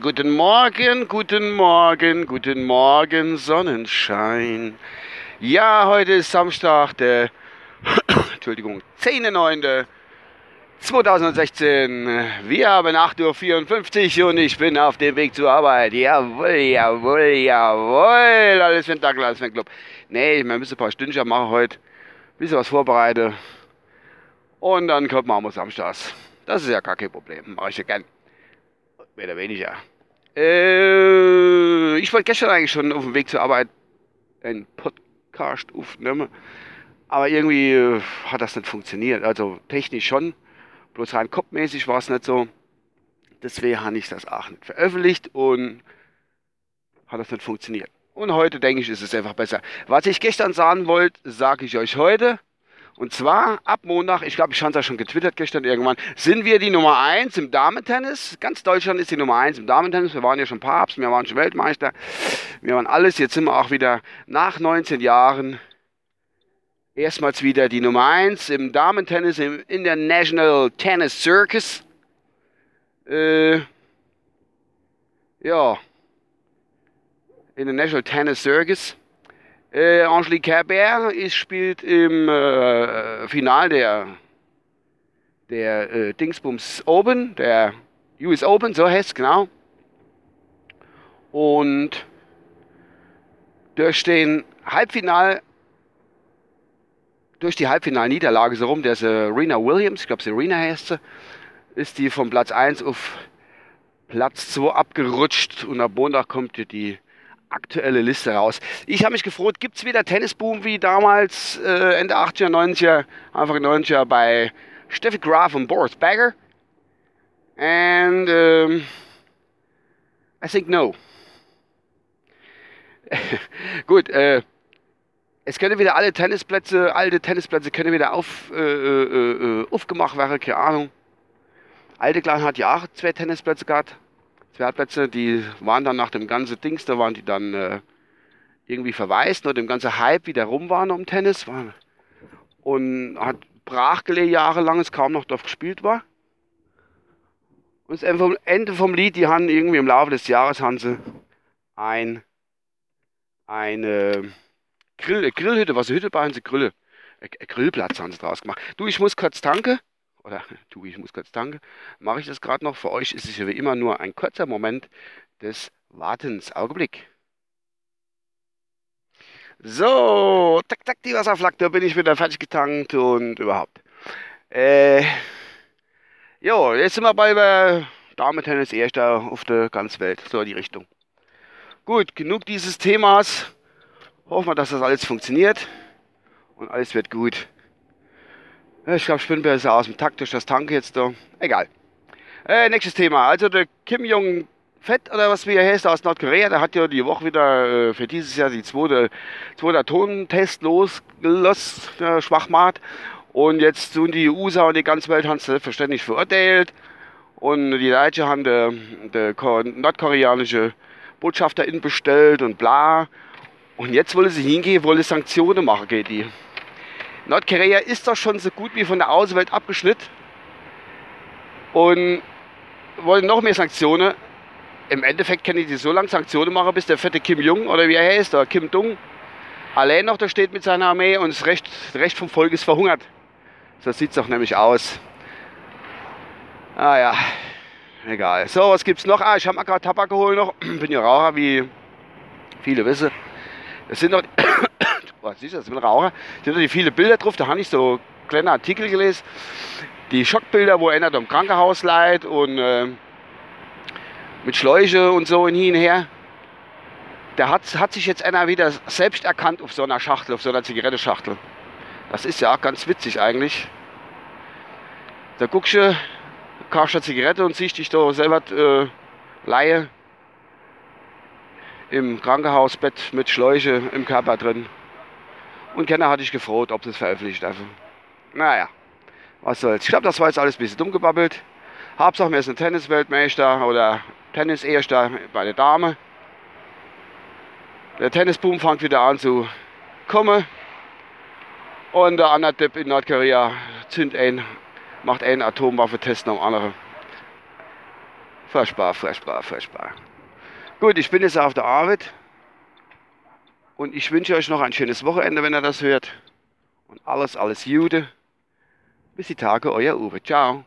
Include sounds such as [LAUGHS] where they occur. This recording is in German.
Guten Morgen, guten Morgen, guten Morgen, Sonnenschein. Ja, heute ist Samstag, der [COUGHS] Entschuldigung, 10.09.2016. Wir haben 8.54 Uhr und ich bin auf dem Weg zur Arbeit. Jawohl, jawohl, jawohl. Alles für den Dackel, alles für den Club. Nee, wir müssen ein paar Stündchen machen heute. Ein bisschen was vorbereiten. Und dann kommt man samstags. Das ist ja gar kein Problem. Mache ich ja gern. Mehr oder weniger. Äh, ich wollte gestern eigentlich schon auf dem Weg zur Arbeit einen Podcast aufnehmen. Aber irgendwie äh, hat das nicht funktioniert. Also technisch schon. Bloß rein kopfmäßig war es nicht so. Deswegen habe ich das auch nicht veröffentlicht und hat das nicht funktioniert. Und heute denke ich, ist es einfach besser. Was ich gestern sagen wollte, sage ich euch heute. Und zwar ab Montag, ich glaube, ich habe es ja schon getwittert gestern irgendwann, sind wir die Nummer 1 im Damentennis. Ganz Deutschland ist die Nummer 1 im Damentennis. Wir waren ja schon Papst, wir waren schon Weltmeister, wir waren alles. Jetzt sind wir auch wieder nach 19 Jahren erstmals wieder die Nummer 1 im Damentennis, im International Tennis Circus. Äh, ja, International Tennis Circus. Äh, Angelique Herbert ist, spielt im äh, Final der, der äh, Dingsbums Open, der US Open, so heißt es genau. Und durch den Halbfinal, durch die Halbfinalniederlage so rum, der Serena Williams, ich glaube Serena heißt sie, ist die von Platz 1 auf Platz 2 abgerutscht und am Montag kommt die aktuelle Liste raus. Ich habe mich gefreut, gibt es wieder Tennisboom wie damals äh, Ende 80er, 90er, Anfang 90er bei Steffi Graf und Boris Bagger? And um, I think no. [LAUGHS] Gut, äh, es können wieder alle Tennisplätze, alte Tennisplätze können wieder auf, äh, äh, äh aufgemacht werden, keine Ahnung. Alte Klein hat ja auch zwei Tennisplätze gehabt. Pferdplätze, die waren dann nach dem ganzen Dings, da waren die dann äh, irgendwie verwaist, nur dem ganzen Hype wieder rum waren um Tennis. War, und hat brach gelegen jahrelang, es kaum noch dort gespielt war. Und das Ende vom Lied, die haben irgendwie im Laufe des Jahres haben sie ein, eine Grill, Grillhütte, was eine Hütte bei sie Grille, Grillplatz haben sie draus gemacht. Du, ich muss kurz tanken oder [LAUGHS] du, ich muss kurz danken, mache ich das gerade noch. Für euch ist es wie immer nur ein kurzer Moment des Wartens. Augenblick. So, tack, tack, die Wasserflak, da bin ich wieder fertig getankt und überhaupt. Äh, jo, jetzt sind wir bei der Damen-Tennis Erster auf der ganzen Welt, so die Richtung. Gut, genug dieses Themas. Hoffen wir, dass das alles funktioniert und alles wird gut. Ich glaube, Spinnbär ist aus dem Takt durch das Tank jetzt da. Egal. Äh, nächstes Thema. Also der Kim Jong Fett oder was wie er heißt aus Nordkorea, der hat ja die Woche wieder äh, für dieses Jahr die zweite, zweite Atontest losgelassen, der Schwachmat. Und jetzt tun die USA und die ganze Welt haben es selbstverständlich verurteilt. Und die Deutschen haben der, der nordkoreanische Botschafter bestellt und bla. Und jetzt wollen sie hingehen, wollen Sanktionen machen geht die. Nordkorea ist doch schon so gut wie von der Außenwelt abgeschnitten und wollen noch mehr Sanktionen. Im Endeffekt kann ich die so lange Sanktionen machen, bis der fette Kim Jong oder wie er heißt, oder Kim Dong, allein noch da steht mit seiner Armee und das Recht, Recht vom Volk ist verhungert. So sieht es doch nämlich aus. Ah ja, egal. So, was gibt's noch? Ah, ich habe mir gerade Tabak geholt noch. [CLEARS THROAT] Bin ja Raucher, wie viele wissen. Das sind noch was ist das, bin Raucher, sind da die viele Bilder drauf, da habe ich so kleine Artikel gelesen, die Schockbilder, wo einer im Krankenhaus leidet und äh, mit Schläuche und so hin und her. Da hat, hat sich jetzt einer wieder selbst erkannt auf so einer Schachtel, auf so einer Zigarettenschachtel. Das ist ja auch ganz witzig eigentlich. Da guckst du, kaufst eine Zigarette und siehst dich da selber äh, Laie im Krankenhausbett mit Schläuche im Körper drin. Und keiner hatte ich gefroht, ob es veröffentlicht dürfen. Naja, was soll's. Ich glaube, das war jetzt alles ein bisschen dumm gebabbelt. Hauptsache, mir ist ein Tennisweltmeister oder Tenniserster bei der Dame. Der Tennisboom fängt wieder an zu kommen. Und der andere Typ in Nordkorea zündet ein macht einen Atomwaffentest nach dem anderen. Furchtbar, furchtbar, furchtbar. Gut, ich bin jetzt auf der Arbeit und ich wünsche euch noch ein schönes Wochenende, wenn ihr das hört. Und alles, alles Jude. Bis die Tage, euer Uwe. Ciao.